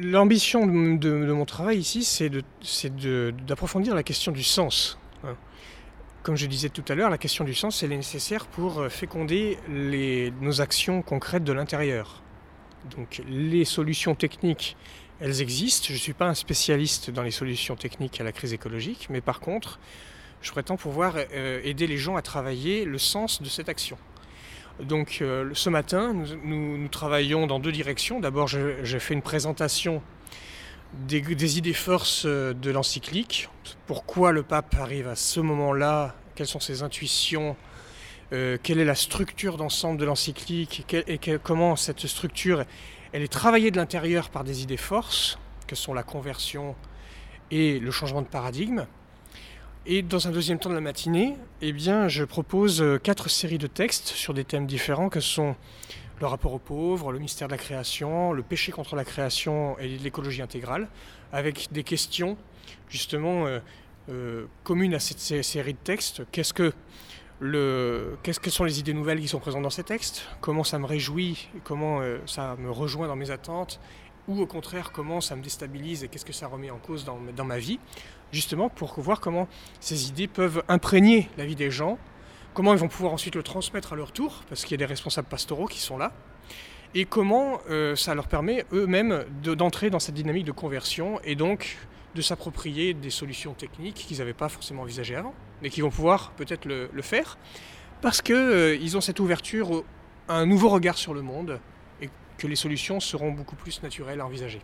L'ambition de, mon travail ici, c'est d'approfondir la question du sens. hein. Comme je disais tout à l'heure, la question du sens, elle est nécessaire pour euh, féconder nos actions concrètes de l'intérieur. Donc les solutions techniques, elles existent. Je ne suis pas un spécialiste dans les solutions techniques à la crise écologique, mais par contre, je prétends pouvoir euh, aider les gens à travailler le sens de cette action. Donc euh, ce matin, nous, travaillons dans deux directions. D'abord, j'ai fait une présentation des, idées forces euh, de l'encyclique. Pourquoi le pape arrive à ce moment-là? Quelles sont ses intuitions? Euh, Quelle est la structure d'ensemble de l'encyclique? Et comment cette structure elle est travaillée de l'intérieur par des idées forces, que sont la conversion et le changement de paradigme. Et dans un deuxième temps de la matinée, eh bien, je propose euh, quatre séries de textes sur des thèmes différents que sont le rapport aux pauvres, le mystère de la création, le péché contre la création et l'écologie intégrale, avec des questions justement euh, euh, communes à cette sé- série de textes. Qu'est-ce que le, sont les idées nouvelles qui sont présentes dans ces textes? Comment ça me réjouit? Comment ça me rejoint dans mes attentes? Ou au contraire, comment ça me déstabilise et qu'est-ce que ça remet en cause dans, dans ma vie Justement pour voir comment ces idées peuvent imprégner la vie des gens, comment ils vont pouvoir ensuite le transmettre à leur tour, parce qu'il y a des responsables pastoraux qui sont là, et comment euh, ça leur permet eux-mêmes de- d'entrer dans cette dynamique de conversion et donc de s'approprier des solutions techniques qu'ils n'avaient pas forcément envisagées avant, mais qui vont pouvoir peut-être le, faire, parce qu'ils ont cette ouverture à un nouveau regard sur le monde et que les solutions seront beaucoup plus naturelles à envisager.